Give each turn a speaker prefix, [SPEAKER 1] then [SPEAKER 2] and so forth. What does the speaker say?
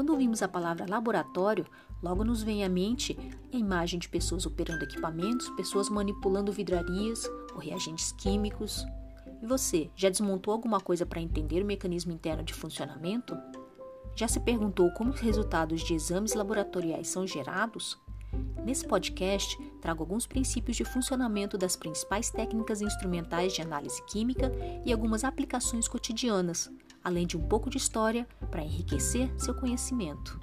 [SPEAKER 1] Quando ouvimos a palavra laboratório, logo nos vem à mente a imagem de pessoas operando equipamentos, pessoas manipulando vidrarias ou reagentes químicos. E você, já desmontou alguma coisa para entender o mecanismo interno de funcionamento? Já se perguntou como os resultados de exames laboratoriais são gerados? Nesse podcast, trago alguns princípios de funcionamento das principais técnicas instrumentais de análise química e algumas aplicações cotidianas, além de um pouco de história para enriquecer seu conhecimento.